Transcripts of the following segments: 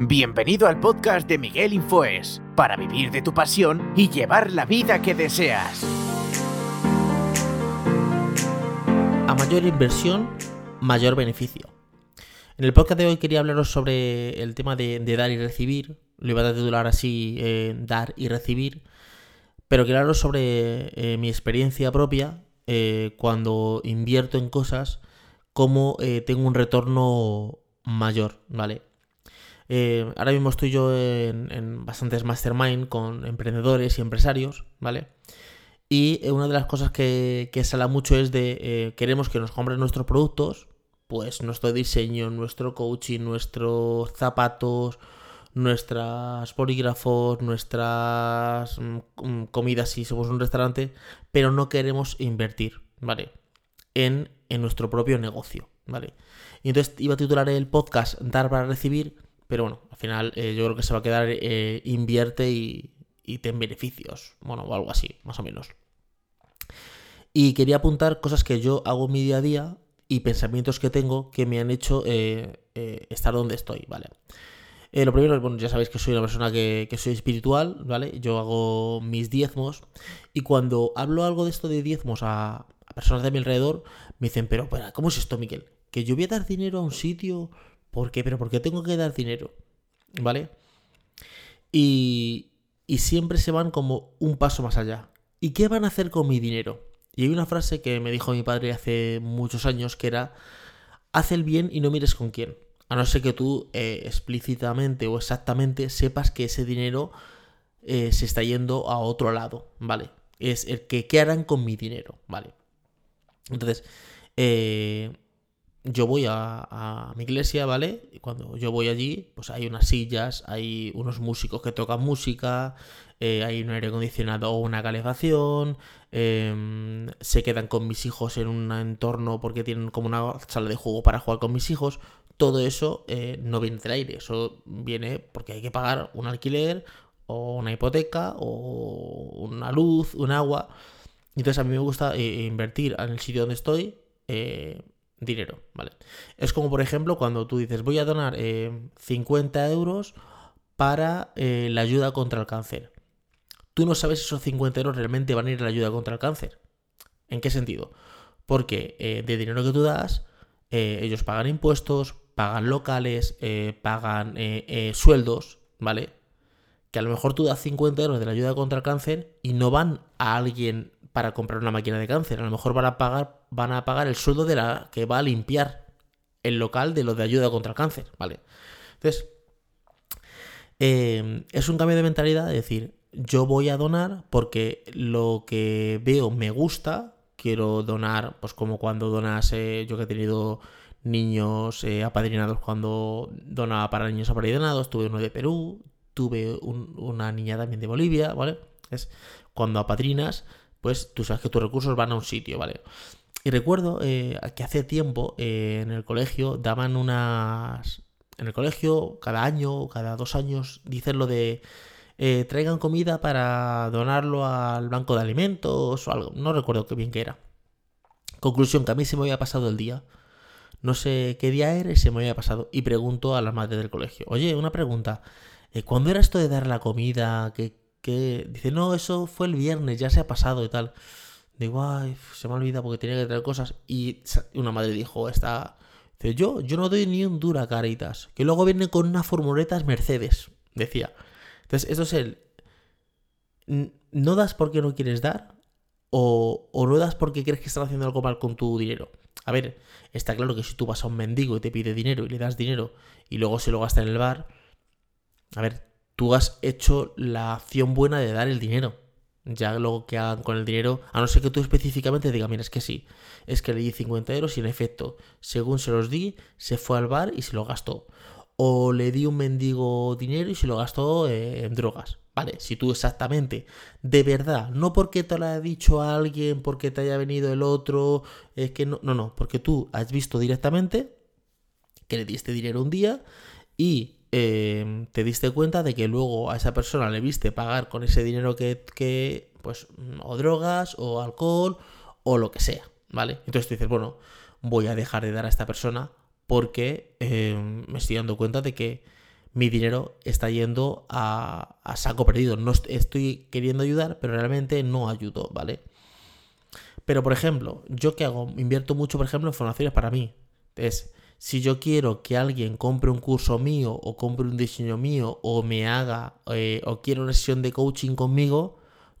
Bienvenido al podcast de Miguel Infoes, para vivir de tu pasión y llevar la vida que deseas. A mayor inversión, mayor beneficio. En el podcast de hoy quería hablaros sobre el tema de, dar y recibir. Lo iba a titular así, eh, dar y recibir. Pero quiero hablaros sobre eh, mi experiencia propia eh, cuando invierto en cosas, cómo tengo un retorno mayor, ¿vale? ahora mismo estoy yo en, bastantes mastermind con emprendedores y empresarios, ¿vale? Y una de las cosas que, que sale mucho es de queremos que nos compren nuestros productos, pues nuestro diseño, nuestro coaching, nuestros zapatos, nuestras polígrafos, nuestras mm, mm, comidas si somos un restaurante, pero no queremos invertir, ¿vale? En, nuestro propio negocio, ¿vale? Y entonces iba a titular el podcast Dar para recibir, pero bueno, al final eh, yo creo que se va a quedar eh, invierte y, y ten beneficios, bueno, o algo así, más o menos. Y quería apuntar cosas que yo hago en mi día a día y pensamientos que tengo que me han hecho eh, estar donde estoy, ¿vale? Lo primero, bueno, ya sabéis que soy una persona que, soy espiritual, ¿vale? Yo hago mis diezmos y cuando hablo algo de esto de diezmos a, personas de mi alrededor, me dicen, pero, ¿cómo es esto, Miguel? Que yo voy a dar dinero a un sitio, ¿por qué? ¿Pero por qué tengo que dar dinero? ¿Vale? Y, y siempre se van como un paso más allá. ¿Y qué van a hacer con mi dinero? Y hay una frase que me dijo mi padre hace muchos años que era, haz el bien y no mires con quién. A no ser que tú eh, explícitamente o exactamente sepas que ese dinero eh, se está yendo a otro lado, ¿vale? Es el que qué harán con mi dinero, ¿vale? Entonces, eh, yo voy a, mi iglesia, ¿vale? Y cuando yo voy allí, pues hay unas sillas, hay unos músicos que tocan música, eh, hay un aire acondicionado o una calefacción, em, se quedan con mis hijos en un entorno porque tienen como una sala de juego para jugar con mis hijos. Todo eso eh, no viene del aire, eso viene porque hay que pagar un alquiler o una hipoteca o una luz, un agua. Entonces a mí me gusta eh, invertir en el sitio donde estoy dinero, ¿vale? Es como, por ejemplo, cuando tú dices, voy a donar 50 eh, euros para eh, la ayuda contra el cáncer. Tú no sabes si esos 50 euros realmente van a ir a la ayuda contra el cáncer. ¿En qué sentido? Porque eh, de dinero que tú das, ellos pagan impuestos, pagan locales, pagan sueldos, ¿vale? Que a lo mejor tú das 50 euros de la ayuda contra el cáncer y no van a alguien para comprar una máquina de cáncer. A lo mejor van a pagar, van a pagar el sueldo de la que va a limpiar el local de lo de ayuda contra el cáncer, ¿vale? Entonces, eh, es un cambio de mentalidad de decir, yo voy a donar porque lo que veo me gusta, quiero donar, pues como cuando donas, eh, yo que he tenido niños eh, apadrinados cuando donaba para niños apadrinados, tuve uno de Perú, tuve una niña también de Bolivia, ¿vale? Es cuando apadrinas, pues tú sabes que tus recursos van a un sitio, ¿vale? Y recuerdo eh, que hace tiempo eh, en el colegio daban unas... En el colegio, cada año, cada dos años, dicen lo de... Eh, traigan comida para donarlo al banco de alimentos o algo. No recuerdo qué bien que era. Conclusión, que a mí se me había pasado el día. No sé qué día era y se me había pasado. Y pregunto a la madre del colegio. Oye, una pregunta. ¿Cuándo era esto de dar la comida? ¿Qué, que dice, no, eso fue el viernes, ya se ha pasado y tal. Digo, ay, se me olvida porque tenía que traer cosas. Y una madre dijo, esta... Dice, yo, yo no doy ni un dura caritas. Que luego viene con unas formuletas Mercedes, decía. Entonces, esto es el... No das porque no quieres dar o, o no das porque crees que están haciendo algo mal con tu dinero. A ver, está claro que si tú vas a un mendigo y te pide dinero y le das dinero y luego se lo gasta en el bar, a ver, tú has hecho la acción buena de dar el dinero. Ya luego que hagan con el dinero, a no ser que tú específicamente digas, mira, es que sí, es que le di 50 euros y en efecto, según se los di, se fue al bar y se lo gastó. O le di un mendigo dinero y se lo gastó eh, en drogas. Vale, si tú exactamente, de verdad, no porque te lo haya dicho a alguien, porque te haya venido el otro, es que no, no, no, porque tú has visto directamente que le diste dinero un día y Em, te diste cuenta de que luego a esa persona le viste pagar con ese dinero que, pues, o drogas, o alcohol, o lo que sea, ¿vale? Entonces tú dices, bueno, voy a dejar de dar a esta persona porque eh, me estoy dando cuenta de que mi dinero está yendo a, a saco perdido. No estoy queriendo ayudar, pero realmente no ayudo, ¿vale? Pero, por ejemplo, ¿yo qué hago? Invierto mucho, por ejemplo, en formaciones para mí. Es, si yo quiero que alguien compre un curso mío o compre un diseño mío o me haga eh, o quiera una sesión de coaching conmigo,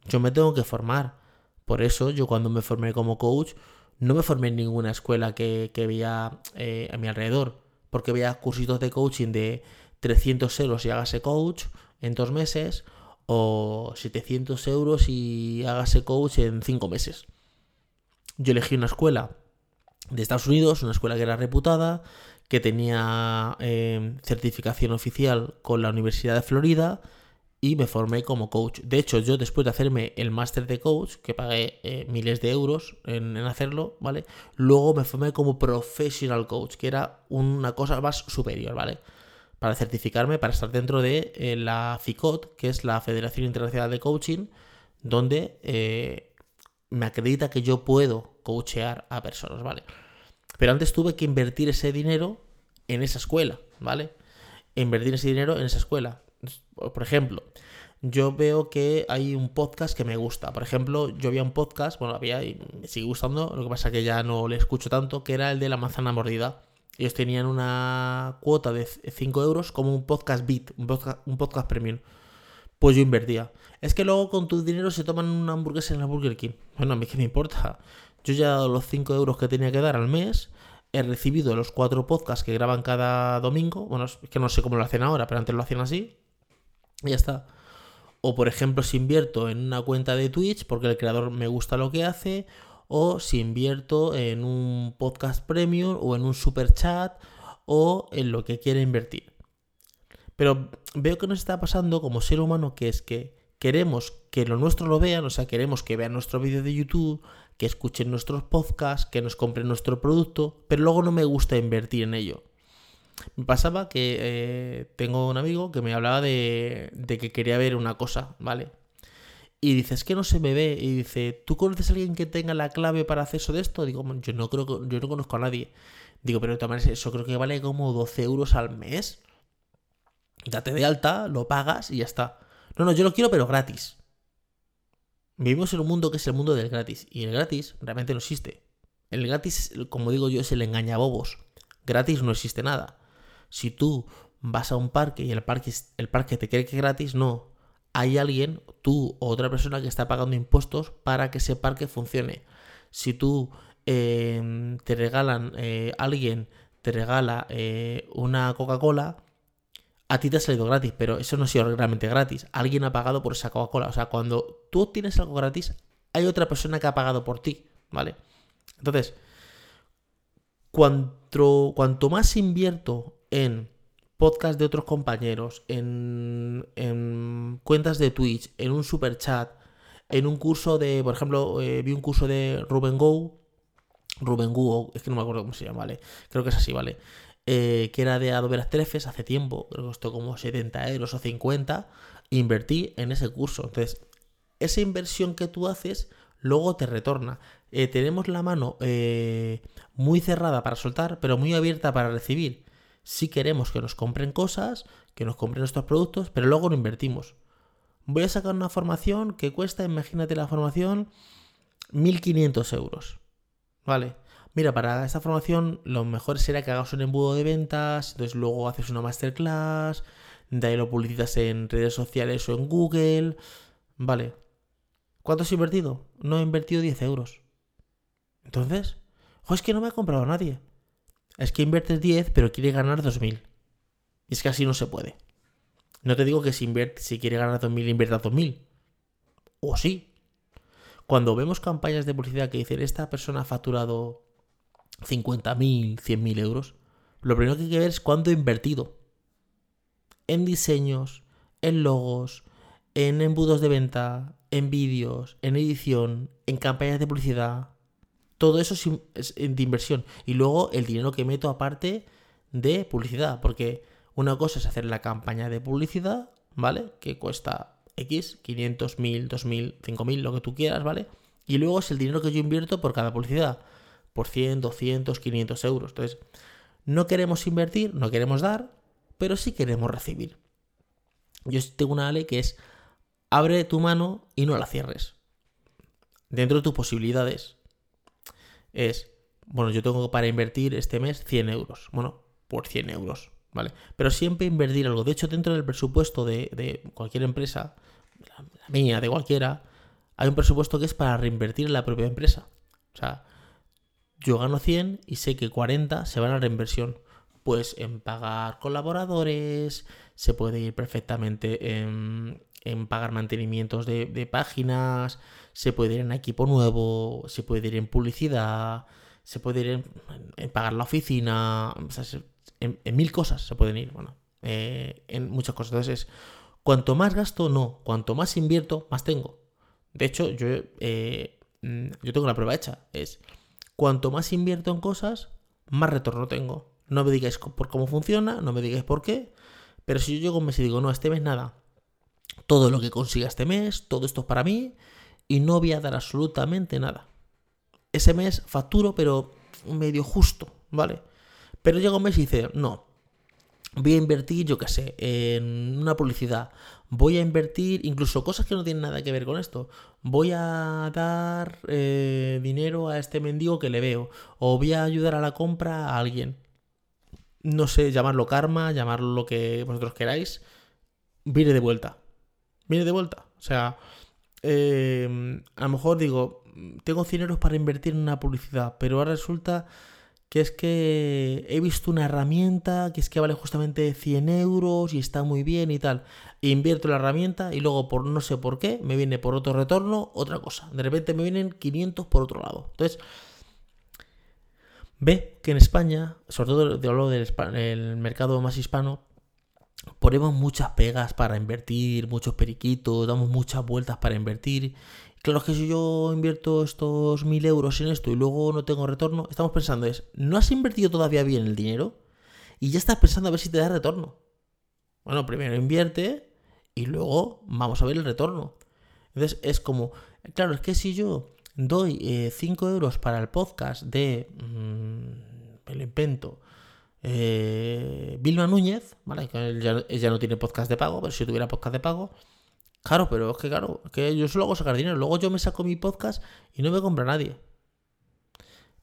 yo me tengo que formar. Por eso yo cuando me formé como coach no me formé en ninguna escuela que, veía eh, a mi alrededor, porque veía cursitos de coaching de 300 euros y hágase coach en dos meses o 700 euros y hágase coach en cinco meses. Yo elegí una escuela de Estados Unidos, una escuela que era reputada, que tenía eh, certificación oficial con la Universidad de Florida y me formé como coach. De hecho, yo después de hacerme el máster de coach, que pagué eh, miles de euros en, hacerlo, ¿vale? Luego me formé como professional coach, que era una cosa más superior, ¿vale? Para certificarme, para estar dentro de eh, la FICOT, que es la Federación Internacional de Coaching, donde eh, me acredita que yo puedo coachear a personas, ¿vale? Pero antes tuve que invertir ese dinero en esa escuela, ¿vale? Invertir ese dinero en esa escuela por ejemplo, yo veo que hay un podcast que me gusta. Por ejemplo, yo había un podcast, bueno, había y me sigue gustando, lo que pasa que ya no le escucho tanto, que era el de la manzana mordida. Ellos tenían una cuota de 5 euros como un podcast beat, un podcast, premium. Pues yo invertía. Es que luego con tu dinero se toman una hamburguesa en la Burger King. Bueno, a mí qué me importa. Yo ya he dado los 5 euros que tenía que dar al mes. He recibido los 4 podcasts que graban cada domingo. Bueno, es que no sé cómo lo hacen ahora, pero antes lo hacían así. Y ya está. O por ejemplo, si invierto en una cuenta de Twitch porque el creador me gusta lo que hace. O si invierto en un podcast premium o en un super chat o en lo que quiera invertir. Pero veo que nos está pasando como ser humano que es que queremos que lo nuestro lo vean, o sea, queremos que vean nuestro vídeo de YouTube, que escuchen nuestros podcasts, que nos compren nuestro producto, pero luego no me gusta invertir en ello. Me pasaba que eh, tengo un amigo que me hablaba de, que quería ver una cosa, ¿vale? Y dice, es que no se me ve. Y dice, ¿tú conoces a alguien que tenga la clave para acceso de esto? Digo, yo no creo que, yo no conozco a nadie. Digo, pero de todas maneras, eso creo que vale como 12 euros al mes. Date de alta, lo pagas y ya está. No, no, yo lo quiero, pero gratis. Vivimos en un mundo que es el mundo del gratis. Y el gratis realmente no existe. El gratis, como digo yo, es el engañabobos. Gratis no existe nada. Si tú vas a un parque y el parque, el parque te cree que es gratis, no. Hay alguien, tú o otra persona que está pagando impuestos para que ese parque funcione. Si tú em, te regalan, eh, alguien te regala eh, una Coca-Cola, a ti te ha salido gratis, pero eso no ha sido realmente gratis. Alguien ha pagado por esa Coca-Cola. O sea, cuando tú tienes algo gratis, hay otra persona que ha pagado por ti, ¿vale? Entonces, cuanto, cuanto más invierto en podcast de otros compañeros, en, cuentas de Twitch, en un super chat, en un curso de, por ejemplo, eh, vi un curso de Ruben Go, Ruben Go, es que no me acuerdo cómo se llama, ¿vale? Creo que es así, ¿vale? Eh, que era de Adobe After Effects hace tiempo, creo que costó como 70 euros o 50, invertí en ese curso. Entonces, esa inversión que tú haces luego te retorna. Eh, tenemos la mano muy cerrada para soltar, pero muy abierta para recibir si queremos que nos compren cosas, que nos compren nuestros productos, pero luego no invertimos. Voy a sacar una formación que cuesta, imagínate la formación, 1500 euros. ¿Vale? Mira, para esta formación lo mejor sería que hagas un embudo de ventas, entonces luego haces una masterclass, de ahí lo publicitas en redes sociales o en Google. Vale. ¿Cuánto has invertido? No he invertido 10 euros. Entonces, es que no me ha comprado nadie es que inviertes 10 pero quieres ganar 2.000. Y es que así no se puede. No te digo que si, si quieres ganar 2.000 inviertas 2.000. O sí. Cuando vemos campañas de publicidad que dicen esta persona ha facturado 50.000, 100.000 euros, lo primero que hay que ver es cuánto ha invertido. En diseños, en logos, en embudos de venta, en vídeos, en edición, en campañas de publicidad, todo eso es, de inversión. Y luego el dinero que meto aparte de publicidad. Porque una cosa es hacer la campaña de publicidad, ¿vale? Que cuesta X, 500, 1000, 2000, 5000, lo que tú quieras, ¿vale? Y luego es el dinero que yo invierto por cada publicidad. Por 100, 200, 500 euros. Entonces, No queremos invertir, no queremos dar, pero sí queremos recibir. Yo tengo una ley que es abre tu mano y no la cierres. Dentro de tus posibilidades. Es, bueno, yo tengo para invertir este mes 100 euros. Bueno, por 100 euros, ¿vale? Pero siempre invertir algo. De hecho, dentro del presupuesto de, cualquier empresa, la, mía, de cualquiera, hay un presupuesto que es para reinvertir en la propia empresa. O sea, yo gano 100 y sé que 40 se van a reinversión. Pues en pagar colaboradores, se puede ir perfectamente en, pagar mantenimientos de, páginas, se puede ir en equipo nuevo, se puede ir en publicidad, se puede ir en, pagar la oficina, en, mil cosas se pueden ir, bueno, eh, en muchas cosas. Entonces cuanto más gasto, no, cuanto más invierto, más tengo. De hecho, yo, eh, mm, yo tengo la prueba hecha, es cuanto más invierto en cosas, más retorno tengo. No me digáis por cómo funciona, no me digáis por qué, pero si yo llego un mes y digo, no, este mes nada, todo lo que consiga este mes, todo esto es para mí y no voy a dar absolutamente nada. Ese mes facturo, pero medio justo, ¿vale? Pero llega un mes y dice, no, voy a invertir, yo qué sé, en una publicidad. Voy a invertir incluso cosas que no tienen nada que ver con esto. Voy a dar eh, dinero a este mendigo que le veo. O voy a ayudar a la compra a alguien no sé, llamarlo karma, llamarlo lo que vosotros queráis, viene de vuelta. Viene de vuelta. O sea, em, a lo mejor digo, tengo 100 euros para invertir en una publicidad, pero ahora resulta que es que he visto una herramienta que es que vale justamente 100 euros y está muy bien y tal. invierto la herramienta y luego por no sé por qué me viene por otro retorno otra cosa. De repente me vienen 500 por otro lado. Entonces, Ve que en España, sobre todo de hablo del mercado más hispano, ponemos muchas pegas para invertir, muchos periquitos, damos muchas vueltas para invertir. Claro que si yo invierto estos mil euros en esto y luego no tengo retorno, estamos pensando es, ¿no has invertido todavía bien el dinero? Y ya estás pensando a ver si te da retorno. Bueno, primero invierte y luego vamos a ver el retorno. Entonces es como, claro, es que si yo doy 5 eh, euros para el podcast de, mm, el invento, eh, Vilma Núñez, ¿vale? Que ella, no tiene podcast de pago, pero si tuviera podcast de pago, claro, pero es que claro, que yo solo hago sacar dinero, luego yo me saco mi podcast y no me compra nadie.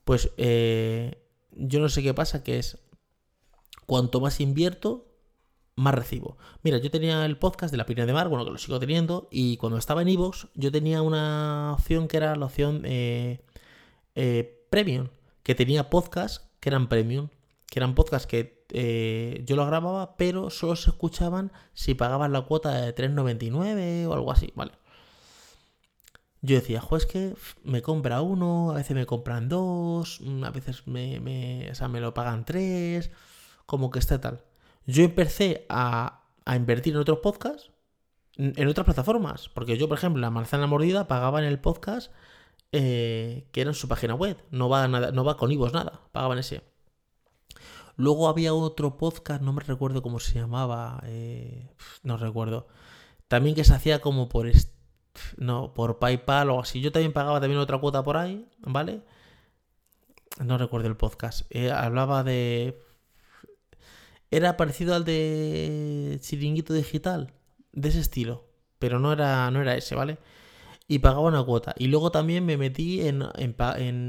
Pues eh, yo no sé qué pasa, que es cuanto más invierto, más recibo. Mira, yo tenía el podcast de la Pina de Mar, bueno, que lo sigo teniendo, y cuando estaba en Evox, yo tenía una opción que era la opción eh, eh, Premium, que tenía podcasts que eran Premium, que eran podcasts que eh, yo lo grababa, pero solo se escuchaban si pagaban la cuota de 3,99 o algo así, ¿vale? Yo decía, jo, es que me compra uno, a veces me compran dos, a veces me, o sea, me lo pagan tres, como que está tal yo empecé a, invertir en otros podcasts, en otras plataformas. Porque yo, por ejemplo, la manzana mordida pagaba en el podcast eh, que era en su página web. No va, nada, no va con Ivos nada. Pagaban ese. Luego había otro podcast, no me recuerdo cómo se llamaba. Eh, no recuerdo. También que se hacía como por. no, por PayPal o así. Yo también pagaba también otra cuota por ahí, ¿vale? No recuerdo el podcast. Eh, hablaba de era parecido al de Chiringuito Digital, de ese estilo, pero no era, no era ese, ¿vale? Y pagaba una cuota. Y luego también me metí en,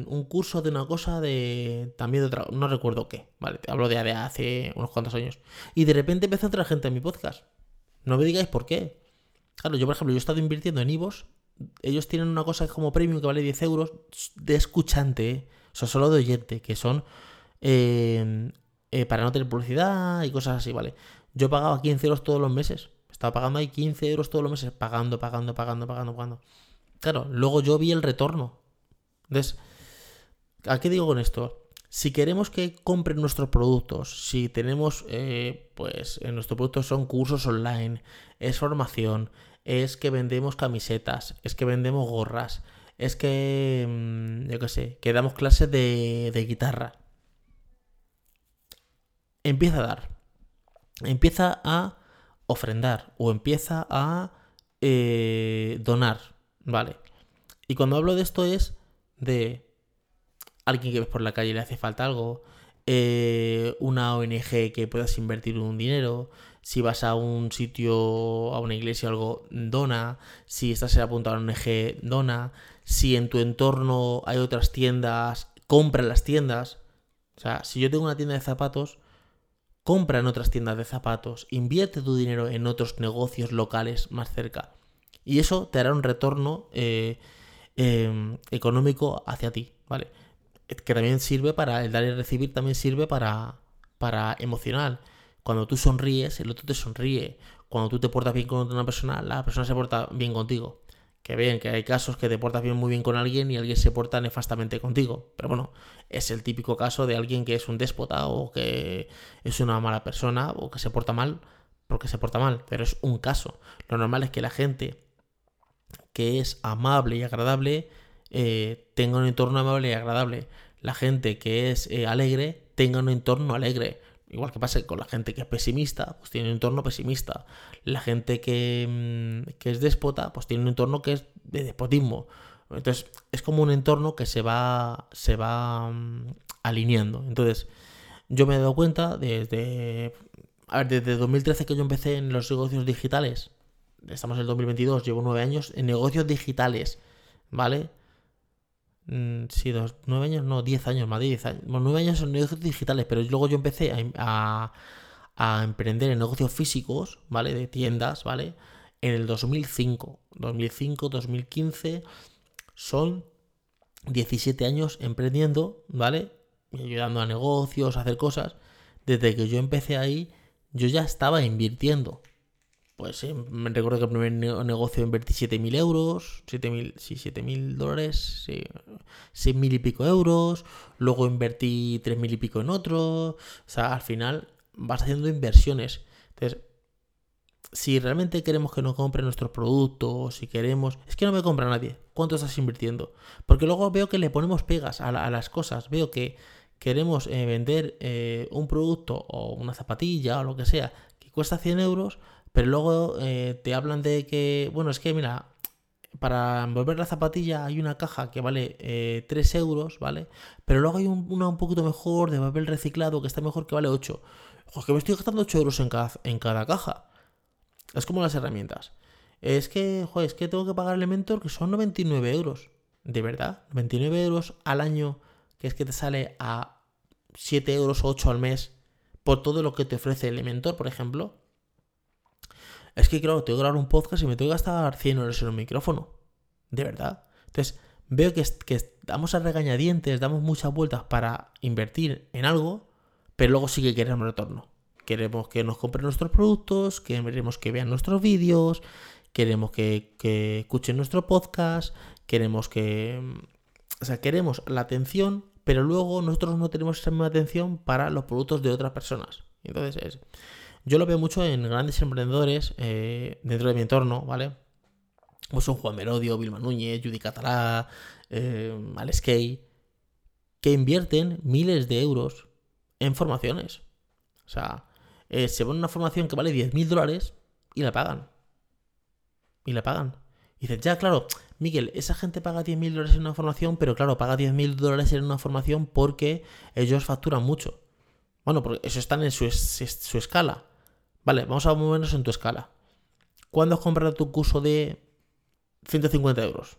un curso de una cosa de. También de otra. No recuerdo qué, ¿vale? Hablo de, hace unos cuantos años. Y de repente empezó a entrar gente en mi podcast. No me digáis por qué. Claro, yo por ejemplo, yo he estado invirtiendo en Ivos. Ellos tienen una cosa como premium que vale 10 euros de escuchante, ¿eh? o sea, solo de oyente, que son eh, eh, para no tener publicidad y cosas así, ¿vale? Yo pagaba 15 euros todos los meses. Estaba pagando ahí 15 euros todos los meses, pagando, pagando, pagando, pagando, pagando. Claro, luego yo vi el retorno. Entonces, ¿a qué digo con esto? Si queremos que compren nuestros productos, si tenemos, eh, pues, en nuestros productos son cursos online, es formación, es que vendemos camisetas, es que vendemos gorras, es que, mm, yo qué sé, que damos clases de, de guitarra empieza a dar, empieza a ofrendar o empieza a eh, donar, ¿vale? Y cuando hablo de esto es de alguien que ves por la calle y le hace falta algo, eh, una ONG que puedas invertir un dinero, si vas a un sitio, a una iglesia o algo, dona, si estás apuntado a una ONG, dona, si en tu entorno hay otras tiendas, compra en las tiendas. O sea, si yo tengo una tienda de zapatos, compra en otras tiendas de zapatos, invierte tu dinero en otros negocios locales más cerca. Y eso te hará un retorno eh, em, económico hacia ti, ¿vale? Que también sirve para, el dar y recibir también sirve para, para emocional. Cuando tú sonríes, el otro te sonríe. Cuando tú te portas bien con una persona, la persona se porta bien contigo. Que ven que hay casos que te portas bien muy bien con alguien y alguien se porta nefastamente contigo. Pero bueno, es el típico caso de alguien que es un déspota o que es una mala persona o que se porta mal porque se porta mal. Pero es un caso. Lo normal es que la gente que es amable y agradable eh, tenga un entorno amable y agradable. La gente que es eh, alegre tenga un entorno alegre. Igual que pasa con la gente que es pesimista, pues tiene un entorno pesimista. La gente que, mm, que es déspota, pues tiene un entorno que es de despotismo. Entonces, es como un entorno que se va, se va mm, alineando. Entonces, yo me he dado cuenta desde, a ver, desde 2013 que yo empecé en los negocios digitales, estamos en el 2022, llevo nueve años en negocios digitales, ¿vale? Mm, sí, dos, nueve años, no, diez años, más de diez años. Bueno, nueve años en negocios digitales, pero luego yo empecé a, a, emprender en negocios físicos, ¿vale? De tiendas, ¿vale? En el 2005. 2005, 2015 son 17 años emprendiendo, ¿vale? Ayudando a negocios, a hacer cosas. Desde que yo empecé ahí, yo ya estaba invirtiendo pues me recuerdo que el primer negocio invertí 7.000 euros, 7.000, sí, 7.000 dólares, sí, 6.000 y pico euros, luego invertí 3.000 y pico en otro, o sea, al final vas haciendo inversiones. Entonces, si realmente queremos que nos compren nuestros productos, si queremos... Es que no me compra nadie. ¿Cuánto estás invirtiendo? Porque luego veo que le ponemos pegas a, las cosas. Veo que queremos eh, vender eh, un producto o una zapatilla o lo que sea que cuesta 100 euros pero luego eh, te hablan de que, bueno, es que mira, para envolver la zapatilla hay una caja que vale 3 eh, euros, ¿vale? Pero luego hay una un poquito mejor de papel reciclado que está mejor que vale 8. Ojo, que me estoy gastando 8 euros en cada, en cada caja. Es como las herramientas. Es que, joder, es que tengo que pagar Elementor que son 99 euros. ¿De verdad? 29 euros al año, que es que te sale a 7 euros o 8 al mes por todo lo que te ofrece Elementor, por ejemplo es que, claro, tengo que grabar un podcast y me tengo que gastar 100 euros en un micrófono. De verdad. Entonces, veo que, que damos a regañadientes, damos muchas vueltas para invertir en algo, pero luego sí que queremos retorno. Queremos que nos compren nuestros productos, queremos que vean nuestros vídeos, queremos que, que escuchen nuestro podcast, queremos que... O sea, queremos la atención, pero luego nosotros no tenemos esa misma atención para los productos de otras personas. Entonces es... Yo lo veo mucho en grandes emprendedores eh, dentro de mi entorno, ¿vale? Como son Juan Merodio, Vilma Núñez, Judy Catalá, eh, Alex Kay, que invierten miles de euros en formaciones. O sea, eh, se pone una formación que vale 10.000 dólares y la pagan. Y la pagan. Y dices, ya, claro, Miguel, esa gente paga 10.000 dólares en una formación, pero claro, paga 10.000 dólares en una formación porque ellos facturan mucho. Bueno, porque eso está en su, escala. Vale, vamos a movernos en tu escala. ¿Cuándo has comprado tu curso de 150 euros?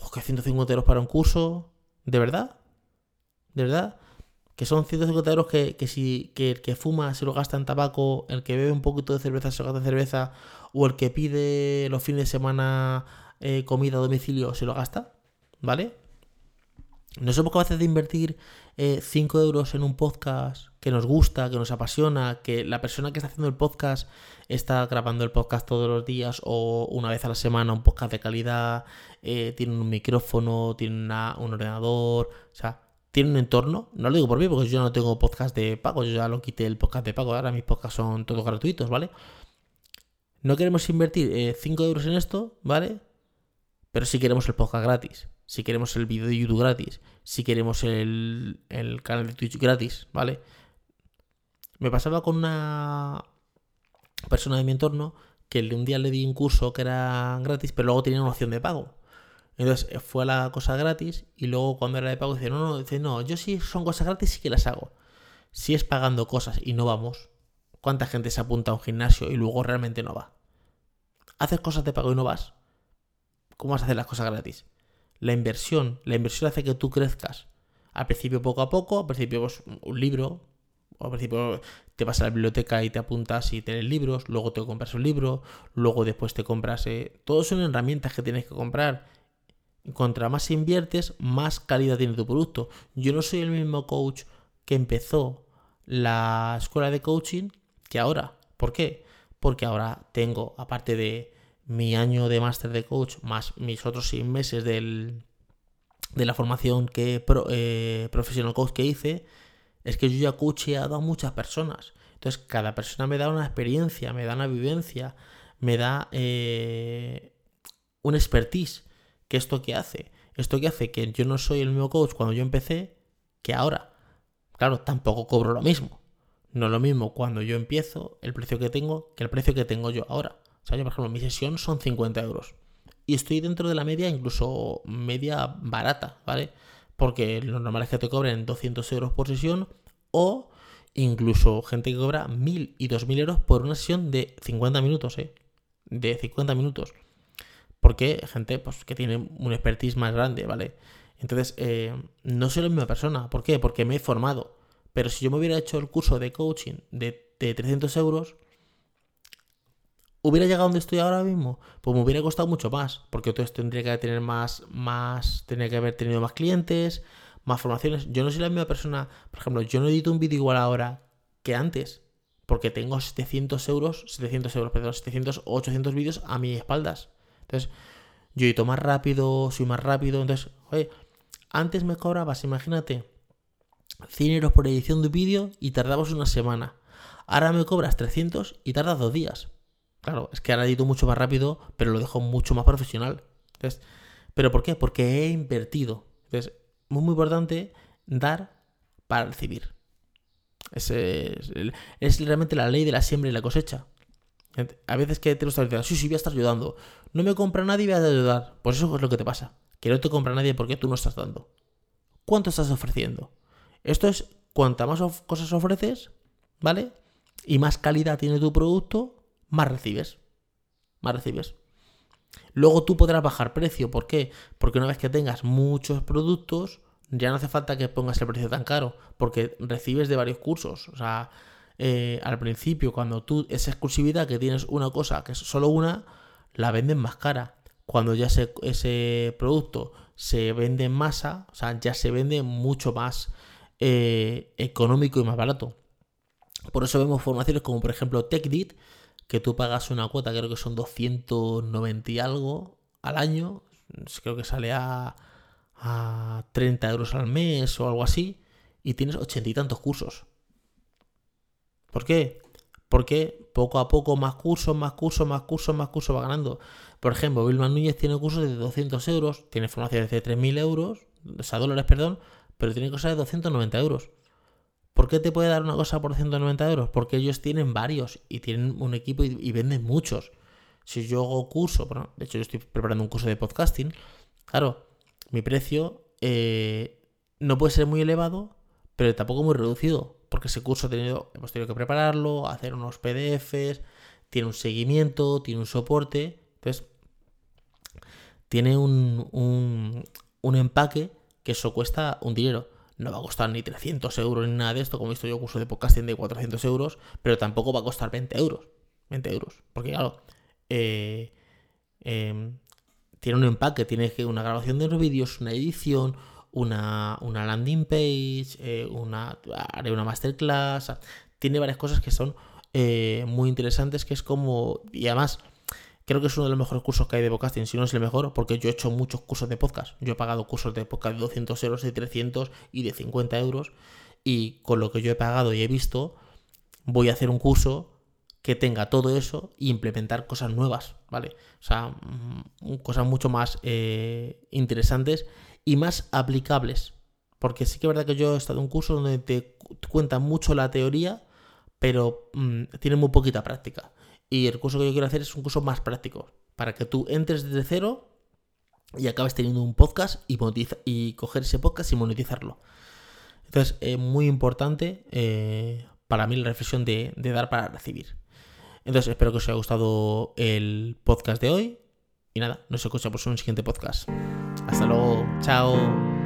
Oh, ¿Qué 150 euros para un curso? ¿De verdad? ¿De verdad? Que son 150 euros que, si que el que fuma se lo gasta en tabaco, el que bebe un poquito de cerveza se lo gasta en cerveza, o el que pide los fines de semana eh, comida a domicilio se lo gasta, ¿vale? No somos capaces de invertir 5 eh, euros en un podcast que nos gusta, que nos apasiona, que la persona que está haciendo el podcast está grabando el podcast todos los días o una vez a la semana un podcast de calidad, eh, tiene un micrófono, tiene un ordenador, o sea, tiene un entorno. No lo digo por mí porque yo no tengo podcast de pago, yo ya lo quité el podcast de pago, ahora mis podcasts son todos gratuitos, ¿vale? No queremos invertir 5 eh, euros en esto, ¿vale? Pero sí queremos el podcast gratis si queremos el vídeo de YouTube gratis, si queremos el, canal de Twitch gratis, ¿vale? Me pasaba con una persona de mi entorno que un día le di un curso que era gratis, pero luego tenía una opción de pago. Entonces eh, fue a la cosa gratis y luego cuando era de pago dice, no, no, dice, no, yo sí son cosas gratis sí que las hago. Si es pagando cosas y no vamos, ¿cuánta gente se apunta a un gimnasio y luego realmente no va? ¿Haces cosas de pago y no vas? ¿Cómo vas a hacer las cosas gratis? La inversión, la inversión hace que tú crezcas. Al principio poco a poco, al principio pues, un libro, o al principio te vas a la biblioteca y te apuntas y tienes libros, luego te compras un libro, luego después te compras... Eh, todos son herramientas que tienes que comprar Contra más inviertes, más calidad tiene tu producto. Yo no soy el mismo coach que empezó la escuela de coaching que ahora. ¿Por qué? Porque ahora tengo, aparte de mi año de máster de coach, más mis otros seis meses del, de la formación que eh, profesional coach que hice, es que yo ya coacheado a muchas personas. Entonces, cada persona me da una experiencia, me da una vivencia, me da eh, un expertise. ¿Qué esto que hace? Esto que hace que yo no soy el mismo coach cuando yo empecé que ahora. Claro, tampoco cobro lo mismo. No es lo mismo cuando yo empiezo, el precio que tengo, que el precio que tengo yo ahora. O sea, yo, por ejemplo, mi sesión son 50 euros. Y estoy dentro de la media, incluso media barata, ¿vale? Porque lo normal es que te cobren 200 euros por sesión o incluso gente que cobra 1000 y 2000 euros por una sesión de 50 minutos, ¿eh? De 50 minutos. Porque gente pues, que tiene un expertise más grande, ¿vale? Entonces, eh, no soy la misma persona. ¿Por qué? Porque me he formado. Pero si yo me hubiera hecho el curso de coaching de, de 300 euros, ¿hubiera llegado donde estoy ahora mismo? Pues me hubiera costado mucho más. Porque entonces tendría que tener más, más, tendría que haber tenido más clientes, más formaciones. Yo no soy la misma persona. Por ejemplo, yo no edito un vídeo igual ahora que antes. Porque tengo 700 euros, 700 euros, perdón, 700 o 800 vídeos a mis espaldas. Entonces, yo edito más rápido, soy más rápido. Entonces, oye, antes me cobrabas, imagínate, 100 euros por edición de un vídeo y tardabas una semana. Ahora me cobras 300 y tardas dos días. Claro, es que ahora edito mucho más rápido, pero lo dejo mucho más profesional. ¿Pero por qué? Porque he invertido. Entonces, muy, muy importante dar para recibir. Es, es, realmente la ley de la siembra y la cosecha. A veces que te lo estás diciendo, sí, sí, voy a estar ayudando. No me compra nadie y voy a ayudar. Pues eso es lo que te pasa. Que no te compra nadie porque tú no estás dando. ¿Cuánto estás ofreciendo? Esto es, cuanta más cosas ofreces, ¿vale? Y más calidad tiene tu producto, más recibes. Más recibes. Luego tú podrás bajar precio. ¿Por qué? Porque una vez que tengas muchos productos, ya no hace falta que pongas el precio tan caro, porque recibes de varios cursos. O sea, eh, al principio, cuando tú, esa exclusividad que tienes una cosa, que es solo una, la venden más cara. Cuando ya ese, producto se vende en masa, o sea, ya se vende mucho más eh, económico y más barato. Por eso vemos formaciones como por ejemplo TechDit, que tú pagas una cuota, creo que son 290 y algo al año, creo que sale a, a 30 euros al mes o algo así, y tienes ochenta y tantos cursos. ¿Por qué? Porque poco a poco más cursos, más cursos, más cursos, más cursos va ganando. Por ejemplo, Vilma Núñez tiene cursos de 200 euros, tiene formaciones de 3.000 euros, o sea, dólares, perdón, pero tiene cosas de 290 euros. ¿Por qué te puede dar una cosa por 190 euros? Porque ellos tienen varios y tienen un equipo y, venden muchos. Si yo hago curso, bueno, de hecho yo estoy preparando un curso de podcasting, claro, mi precio eh, no puede ser muy elevado, pero tampoco muy reducido, porque ese curso tenido, hemos tenido que prepararlo, hacer unos PDFs, tiene un seguimiento, tiene un soporte, entonces tiene un, un empaque que eso cuesta un dinero no va a costar ni 300 euros ni nada de esto, como he visto yo curso de podcasting de 400 euros, pero tampoco va a costar 20 euros. 20 euros. Porque claro, eh, em, tiene un empaque, tiene una grabación de los vídeos, una edición, una, landing page, eh, una, haré una masterclass. Tiene varias cosas que son eh, muy interesantes, que es como... Y además Creo que es uno de los mejores cursos que hay de podcasting, si no es el mejor, porque yo he hecho muchos cursos de podcast. Yo he pagado cursos de podcast de 200 euros, de 300 y de 50 euros. Y con lo que yo he pagado y he visto, voy a hacer un curso que tenga todo eso e implementar cosas nuevas, ¿vale? O sea, mm, cosas mucho más eh, interesantes y más aplicables. Porque sí que es verdad que yo he estado en un curso donde te cuentan mucho la teoría, pero mm, tiene muy poquita práctica. Y el curso que yo quiero hacer es un curso más práctico, para que tú entres desde cero y acabes teniendo un podcast y, y coger ese podcast y monetizarlo. Entonces, es muy importante eh, para mí la reflexión de, de dar para recibir. Entonces, espero que os haya gustado el podcast de hoy. Y nada, nos escuchamos en un siguiente podcast. Hasta luego, chao.